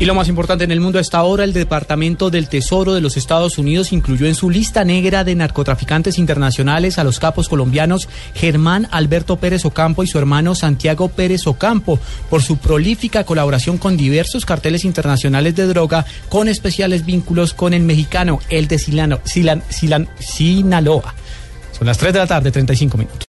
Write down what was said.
Y lo más importante en el mundo hasta ahora, el Departamento del Tesoro de los Estados Unidos incluyó en su lista negra de narcotraficantes internacionales a los capos colombianos Germán Alberto Pérez Ocampo y su hermano Santiago Pérez Ocampo por su prolífica colaboración con diversos carteles internacionales de droga con especiales vínculos con el mexicano, el de Silano, Silan, Silan, Sinaloa. Son las 3 de la tarde, 35 minutos.